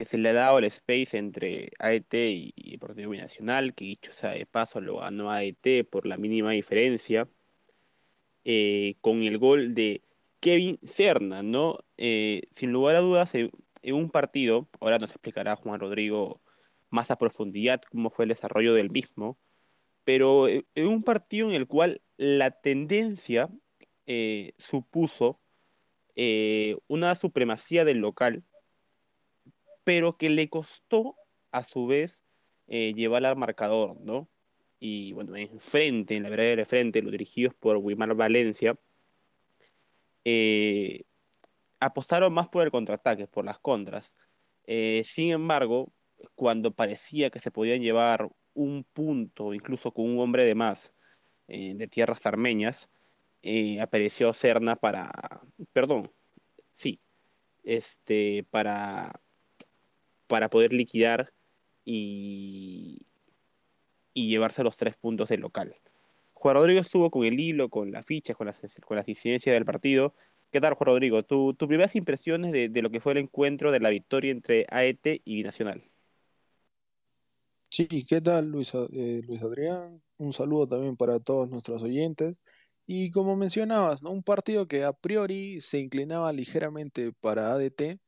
se le ha dado el space entre AET y, y Deportivo Binacional, que dicho sea de paso lo ganó AET por la mínima diferencia, eh, con el gol de Kevin Serna, ¿no? Eh, sin lugar a dudas, en, un partido, ahora nos explicará Juan Rodrigo más a profundidad cómo fue el desarrollo del mismo, pero en un partido en el cual la tendencia eh, supuso eh, una supremacía del local, pero que le costó a su vez eh, llevar al marcador, ¿no? Y bueno, enfrente, en la verdad de frente, los dirigidos por Wimar Valencia, eh, apostaron más por el contraataque, por las contras. Eh, sin embargo, cuando parecía que se podían llevar un punto, incluso con un hombre de más de tierras armeñas, eh, apareció Serna para, perdón, sí, este, para, para poder liquidar y, llevarse los tres puntos del local. Juan Rodrigo estuvo con el hilo, con las fichas, con las, con incidencias del partido. ¿Qué tal, Juan Rodrigo? ¿Tu, tus primeras impresiones de, de, lo que fue el encuentro de la victoria entre AET y Binacional? Sí, ¿qué tal, Luis, eh, Luis Adrián? Un saludo también para todos nuestros oyentes. Y como mencionabas, ¿no? Un partido que a priori se inclinaba ligeramente para ADT,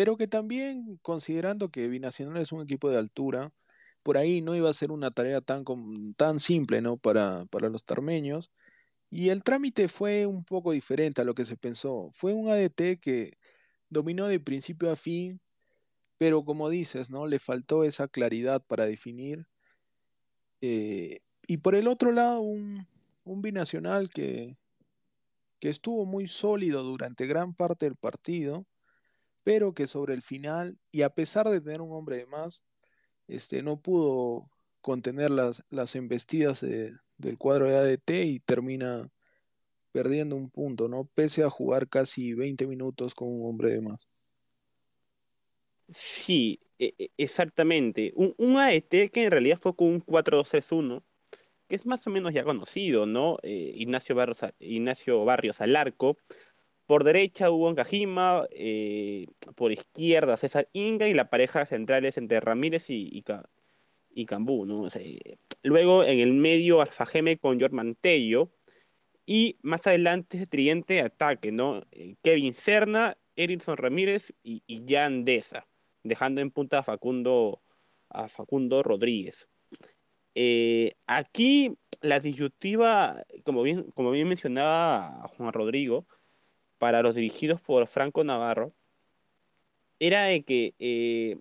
pero que también, considerando que Binacional es un equipo de altura, por ahí no iba a ser una tarea tan, tan simple, ¿no? Para, para los tarmeños. Y el trámite fue un poco diferente a lo que se pensó. Fue un ADT que dominó de principio a fin, pero como dices, ¿no? Le faltó esa claridad para definir. Eh, y por el otro lado, un, un binacional que, que estuvo muy sólido durante gran parte del partido, pero que sobre el final, y a pesar de tener un hombre de más, este, no pudo contener las, las embestidas de, del cuadro de ADT y termina perdiendo un punto, ¿no? Pese a jugar casi 20 minutos con un hombre de más. Sí, e, e, exactamente. Un, un AET que en realidad fue con un 4-2-3-1, que es más o menos ya conocido, ¿no? Eh, Ignacio, Barrios, Ignacio Barrios al arco. Por derecha hubo Cajima, eh, por izquierda César Inga y la pareja central es entre Ramírez y, y, Cambú, sea, luego en el medio Alfajeme con Jorman Tello y más adelante ese tridente ataque, ¿no? Eh, Kevin Serna, Erickson Ramírez y, y Jan Deza dejando en punta a Facundo, a Facundo Rodríguez. Eh, aquí la disyuntiva, como bien, como bien mencionaba Juan Rodrigo, para los dirigidos por Franco Navarro, era de que, eh,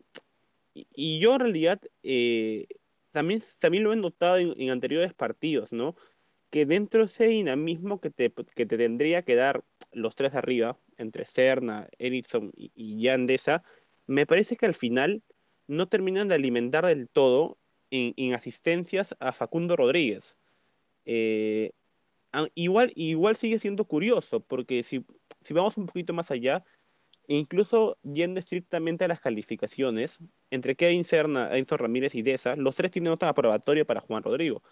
y, yo en realidad eh, también, también lo he notado en, anteriores partidos, ¿no? Que dentro de ese dinamismo que te, que te tendría que dar los tres arriba, entre Serna, Erickson y, y Yandesa, me parece que al final no terminan de alimentar del todo en, en asistencias a Facundo Rodríguez. Eh, igual, igual sigue siendo curioso, porque si, si vamos un poquito más allá, incluso yendo estrictamente a las calificaciones, entre Kevin Serna, Enzo Ramírez y Deza, los tres tienen nota aprobatoria para Juan Rodrigo,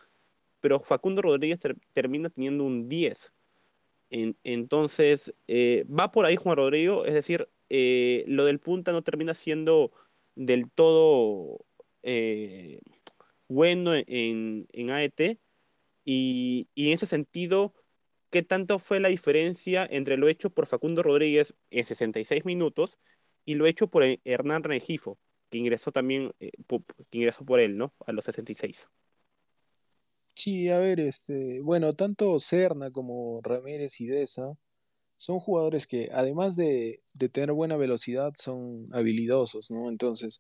pero Facundo Rodríguez ter, termina teniendo un 10. En, entonces, eh, va por ahí Juan Rodrigo, es decir, eh, lo del punta no termina siendo del todo eh, bueno en, en AET. Y, y, en ese sentido, ¿qué tanto fue la diferencia entre lo hecho por Facundo Rodríguez en 66 minutos y lo hecho por Hernán Rengifo, que ingresó también, eh, que ingresó por él, ¿no? A los 66. Sí, a ver, este, bueno, tanto Serna como Ramírez y Deza son jugadores que además de, de, tener buena velocidad son habilidosos, ¿no? Entonces,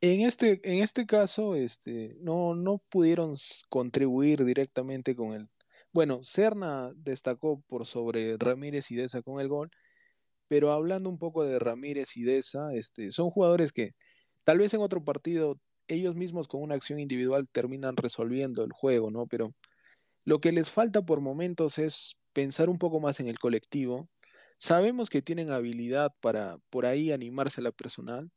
en este, en este caso, este, no, no pudieron contribuir directamente con el... Bueno, Serna destacó por sobre Ramírez y Deza con el gol, pero hablando un poco de Ramírez y Deza, este, son jugadores que tal vez en otro partido ellos mismos con una acción individual terminan resolviendo el juego, ¿no? Pero lo que les falta por momentos es pensar un poco más en el colectivo. Sabemos que tienen habilidad para por ahí animarse a la personal,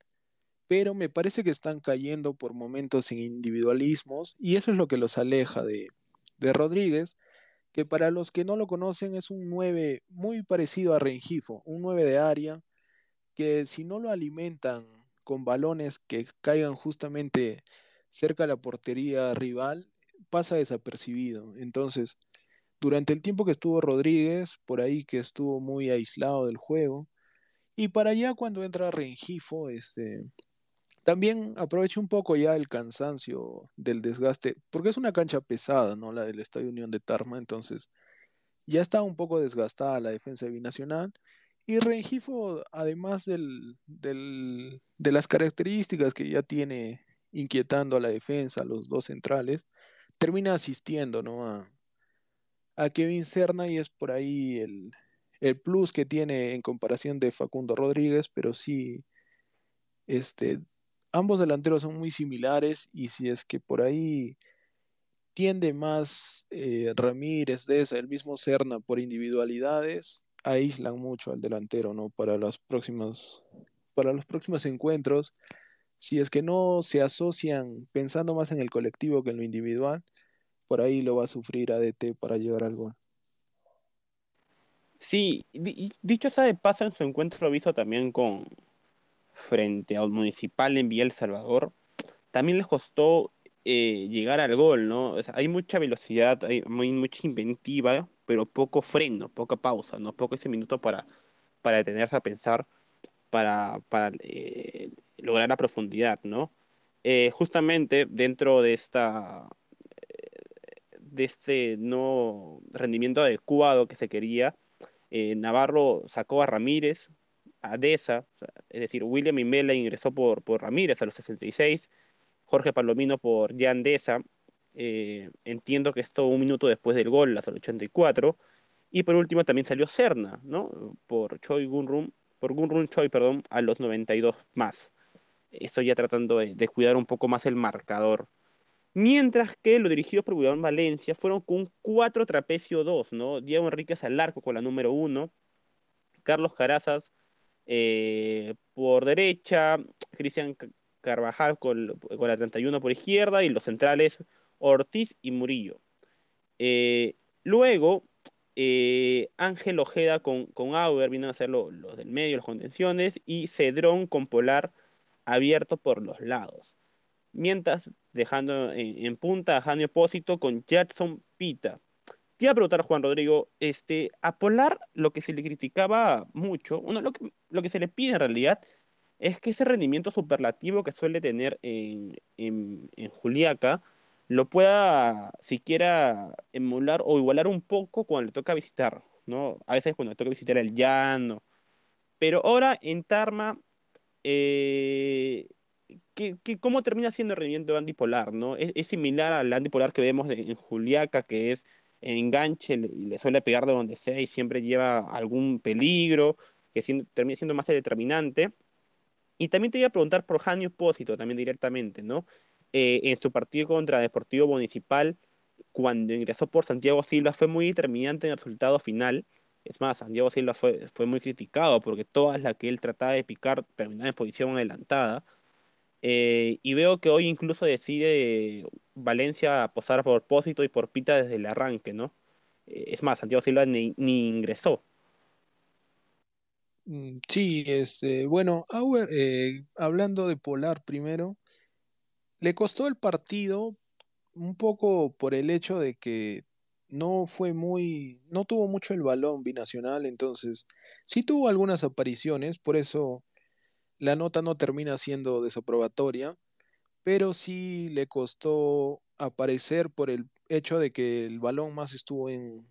pero me parece que están cayendo por momentos en individualismos y eso es lo que los aleja de, de Rodríguez, que para los que no lo conocen es un 9 muy parecido a Rengifo, un 9 de área, que si no lo alimentan con balones que caigan justamente cerca de la portería rival pasa desapercibido. Entonces, durante el tiempo que estuvo Rodríguez, por ahí que estuvo muy aislado del juego, y para allá cuando entra Rengifo, este, también aprovecha un poco ya el cansancio del desgaste, porque es una cancha pesada, ¿no? La del Estadio Unión de Tarma, entonces ya está un poco desgastada la defensa de Binacional. Y Rengifo, además del, de las características que ya tiene inquietando a la defensa, a los dos centrales, termina asistiendo ¿no? a, a Kevin Serna y es por ahí el, el plus que tiene en comparación de Facundo Rodríguez, pero sí, este, ambos delanteros son muy similares y si es que por ahí tiende más eh, Ramírez, Deza, el mismo Serna por individualidades, aíslan mucho al delantero, ¿no? Para las próximas, para los próximos encuentros, si es que no se asocian pensando más en el colectivo que en lo individual, por ahí lo va a sufrir ADT para llegar al gol. Sí, dicho está de paso en su encuentro visto también con frente al Municipal en Villa El Salvador, también les costó eh, llegar al gol, ¿no? hay mucha velocidad, hay muy, mucha inventiva, pero poco freno, poca pausa, ¿no? Poco ese minuto para, para detenerse a pensar, para, para eh, lograr la profundidad, ¿no? Eh, justamente dentro de esta de este no rendimiento adecuado que se quería, eh, Navarro sacó a Ramírez, a Deza, es decir, William Imela ingresó por, por Ramírez a los 66, Jorge Palomino por Jan Deza, eh, entiendo que esto un minuto después del gol, hasta el 84, y por último también salió Serna, ¿no? Por Choi Gunrum, por Gunrum Choi, perdón, a los 92 más. Eso ya tratando de, cuidar un poco más el marcador. Mientras que los dirigidos por William Valencia fueron con un 4 trapecio 2, ¿no? Diego Enríquez al arco con la número 1, Carlos Carazas eh, por derecha, Cristian Carvajal con, la 31 por izquierda y los centrales Ortiz y Murillo. Eh, luego, eh, Ángel Ojeda con, con Auer vino a ser los del medio, las contenciones, y Cedrón con Polar abierto por los lados mientras dejando en, punta a Janio Opósito con Jackson Pita. Te iba a preguntar, Juan Rodrigo, este, a Polar lo que se le criticaba mucho, uno, lo, que, se le pide en realidad es que ese rendimiento superlativo que suele tener en, en, en Juliaca lo pueda siquiera emular o igualar un poco cuando le toca visitar, ¿no? A veces cuando le toca visitar el llano. Pero ahora en Tarma eh, cómo termina siendo el rendimiento antipolar, ¿no? Es, similar al antipolar que vemos en Juliaca, que es enganche y le suele pegar de donde sea y siempre lleva algún peligro, que termina siendo más determinante. Y también te iba a preguntar por Janio Pósito, también directamente, ¿no? Eh, en su partido contra Deportivo Municipal, cuando ingresó por Santiago Silva, fue muy determinante en el resultado final. Es más, Santiago Silva fue, fue muy criticado porque todas las que él trataba de picar terminaban en posición adelantada. Eh, y veo que hoy incluso decide Valencia posar por Pósito y por Pita desde el arranque, ¿no? Eh, es más, Santiago Silva ni, ingresó. Mm, sí, este, bueno, Auer, eh, hablando de Polar primero, le costó el partido un poco por el hecho de que no fue muy, no tuvo mucho el balón binacional, entonces sí tuvo algunas apariciones, por eso la nota no termina siendo desaprobatoria, pero sí le costó aparecer por el hecho de que el balón más estuvo en,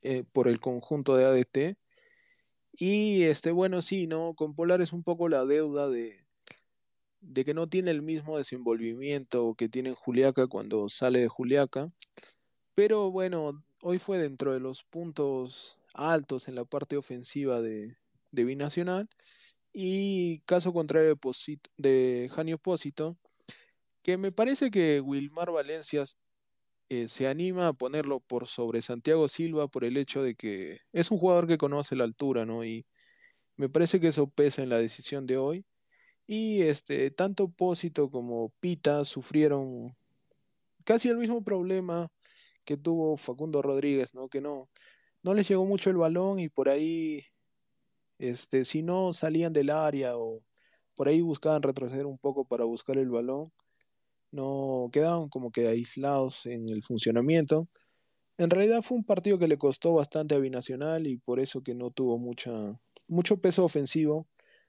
eh, por el conjunto de ADT. Y este, bueno, sí, ¿no? Con Polar es un poco la deuda de, de que no tiene el mismo desenvolvimiento que tiene en Juliaca cuando sale de Juliaca. Pero bueno, hoy fue dentro de los puntos altos en la parte ofensiva de, de Binacional. Y caso contrario de, Janio Pósito, que me parece que Wilmar Valencias eh, se anima a ponerlo por sobre Santiago Silva por el hecho de que es un jugador que conoce la altura, ¿no? Y me parece que eso pesa en la decisión de hoy. Y este, tanto Pósito como Pita sufrieron casi el mismo problema que tuvo Facundo Rodríguez, ¿no? Que no, no les llegó mucho el balón y por ahí este, si no salían del área o, por ahí buscaban retroceder un poco para buscar el balón, no quedaban como que aislados en el funcionamiento. En realidad fue un partido que le costó bastante a Binacional y por eso que no tuvo mucha, mucho peso ofensivo,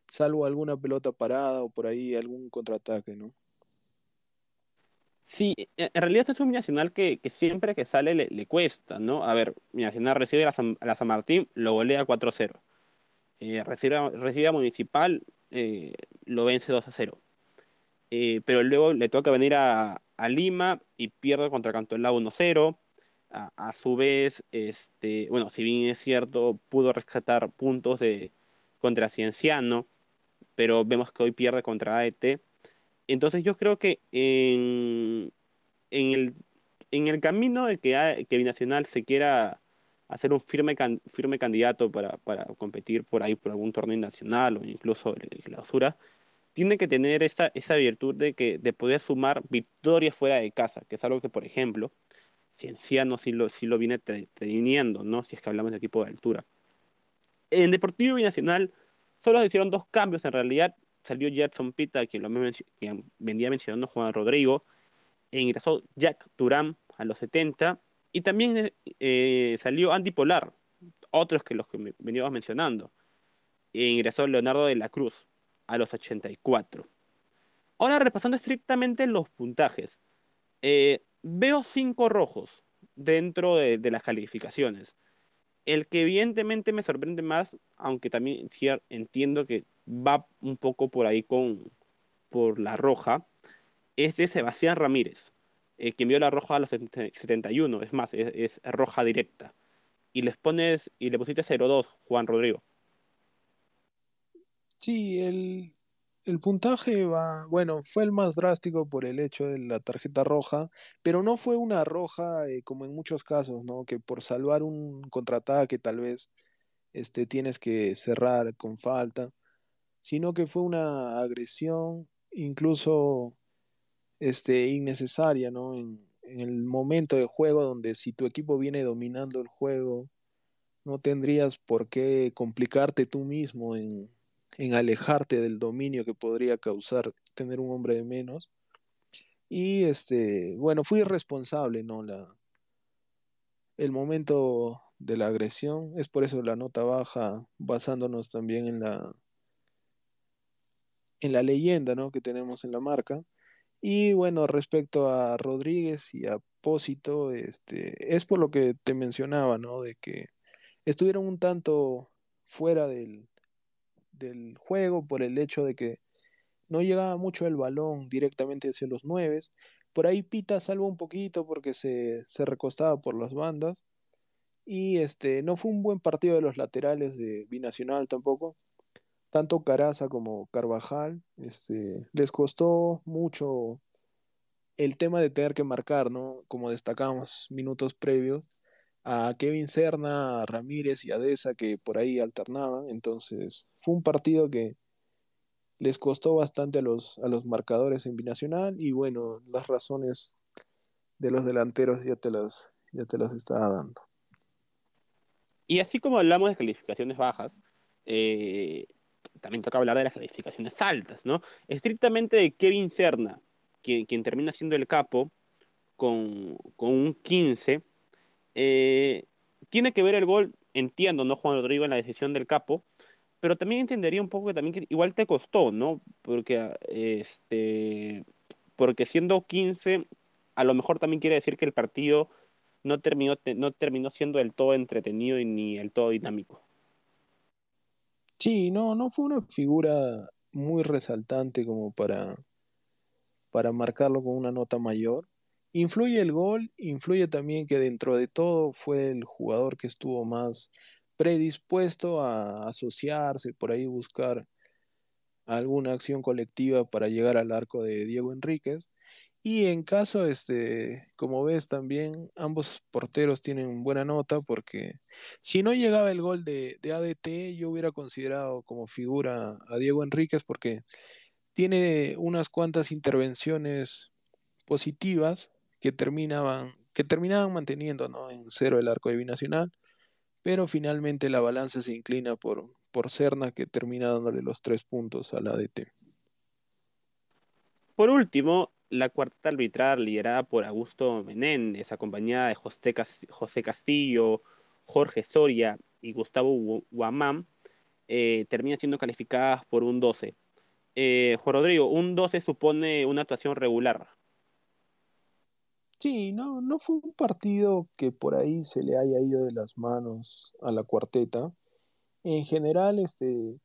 salvo alguna pelota parada o por ahí algún contraataque, ¿no? Sí, en realidad este es un Binacional que, que siempre que sale le, cuesta, ¿no? A ver, Binacional recibe a la San, Martín, lo golea 4-0. Eh, recibe, recibe, a Municipal, eh, lo vence 2-0. Eh, pero luego le toca venir a, a Lima y pierde contra Cantolao 1-0. A, a, su vez, este, bueno, si bien es cierto, pudo rescatar puntos de, contra Cienciano, pero vemos que hoy pierde contra AET. Entonces yo creo que en, en, el, en el camino de que, que Binacional se quiera hacer un firme, firme candidato para, para, competir por ahí por algún torneo nacional o incluso la clausura, tiene que tener esa, esa virtud de, que, de poder sumar victorias fuera de casa, que es algo que, por ejemplo, Cienciano sí lo, sí lo viene teniendo, ¿no? Si es que hablamos de equipo de altura. En Deportivo Binacional solo se hicieron dos cambios en realidad salió Jackson Pita, quien, lo quien venía mencionando Juan Rodrigo, e ingresó Jack Durán a los 70, y también eh, salió Andy Polar, otros que los que veníamos mencionando, e ingresó Leonardo de la Cruz a los 84. Ahora repasando estrictamente los puntajes, eh, veo cinco rojos dentro de, de las calificaciones. El que evidentemente me sorprende más, aunque también entiendo que va un poco por ahí con por la roja, es de Sebastián Ramírez, eh, que envió la roja a los 71, es más, es, roja directa. Y les pones, y le pusiste 0-2, Juan Rodrigo. Sí, el, el puntaje va, bueno, fue el más drástico por el hecho de la tarjeta roja, pero no fue una roja eh, como en muchos casos, ¿no? Que por salvar un contraataque tal vez este, tienes que cerrar con falta, sino que fue una agresión incluso este, innecesaria. En, el momento de juego donde si tu equipo viene dominando el juego, no tendrías por qué complicarte tú mismo en alejarte del dominio que podría causar tener un hombre de menos. Y este, bueno, fui responsable, ¿no? La, el momento de la agresión, es por eso la nota baja, basándonos también en la en la leyenda, ¿no? que tenemos en la marca. Y bueno, respecto a Rodríguez y a Pósito, este, es por lo que te mencionaba, ¿no? De que estuvieron un tanto fuera del, del juego por el hecho de que no llegaba mucho el balón directamente hacia los nueve. Por ahí Pita salva un poquito porque se, se, recostaba por las bandas. Y este, no fue un buen partido de los laterales de Binacional tampoco. Tanto Caraza como Carvajal este, les costó mucho el tema de tener que marcar, ¿no? Como destacamos minutos previos a Kevin Serna, a Ramírez y a que por ahí alternaban. Entonces fue un partido que les costó bastante a los, a los marcadores en binacional y bueno, las razones de los delanteros ya te las, ya te las estaba dando. Y así como hablamos de calificaciones bajas, eh, también toca hablar de las calificaciones altas, ¿no? Estrictamente de Kevin Serna, quien, quien termina siendo el capo con, con un 15 eh, tiene que ver el gol, entiendo, ¿no, Juan Rodrigo, en la decisión del capo, pero también entendería un poco que también igual te costó, ¿no? Porque, este, porque siendo 15, a lo mejor también quiere decir que el partido no terminó, no terminó siendo del todo entretenido y ni del todo dinámico. Sí, no, no fue una figura muy resaltante como para, para marcarlo con una nota mayor. Influye el gol, influye también que dentro de todo fue el jugador que estuvo más predispuesto a asociarse, por ahí buscar alguna acción colectiva para llegar al arco de Diego Enríquez. Y en caso, este, como ves también, ambos porteros tienen buena nota porque si no llegaba el gol de, de ADT, yo hubiera considerado como figura a Diego Enríquez porque tiene unas cuantas intervenciones positivas que terminaban, que terminaban manteniendo ¿no? en cero el arco de binacional, pero finalmente la balanza se inclina por, por Cerna que termina dándole los tres puntos a la ADT. Por último, la cuarta arbitral liderada por Augusto Menéndez, acompañada de José Castillo, Jorge Soria y Gustavo Guamán, eh, termina siendo calificadas por un 12. Eh, Juan Rodrigo, un 12 supone una actuación regular. Sí, no, no fue un partido que por ahí se le haya ido de las manos a la cuarteta. En general, este,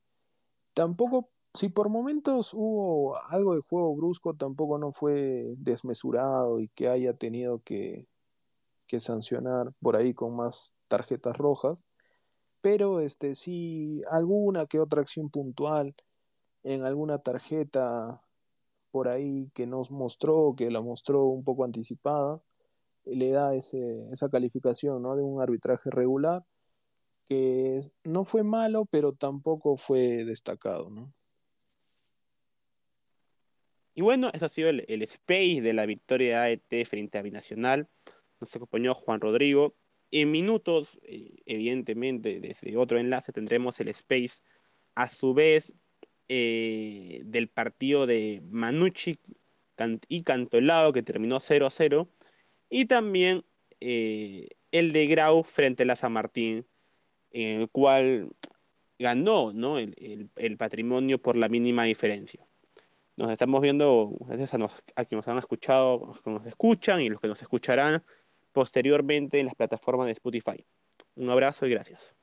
tampoco, si por momentos hubo algo de juego brusco, tampoco no fue desmesurado y que haya tenido que, sancionar por ahí con más tarjetas rojas. Pero este, sí, alguna que otra acción puntual en alguna tarjeta por ahí que nos mostró, que la mostró un poco anticipada, le da ese, esa calificación ¿no? de un arbitraje regular, que no fue malo, pero tampoco fue destacado. ¿no? Y bueno, eso ha sido el, el space de la victoria de AET frente a Binacional. Nos acompañó Juan Rodrigo. En minutos, eh, evidentemente, desde otro enlace tendremos el space. A su vez, eh, del partido de Manucci y Cantolao, que terminó 0-0, y también eh, el de Grau frente a la San Martín, en el cual ganó ¿no? el, patrimonio por la mínima diferencia. Nos estamos viendo, gracias a, los, a quienes nos han escuchado, los que nos escuchan y los que nos escucharán posteriormente en las plataformas de Spotify. Un abrazo y gracias.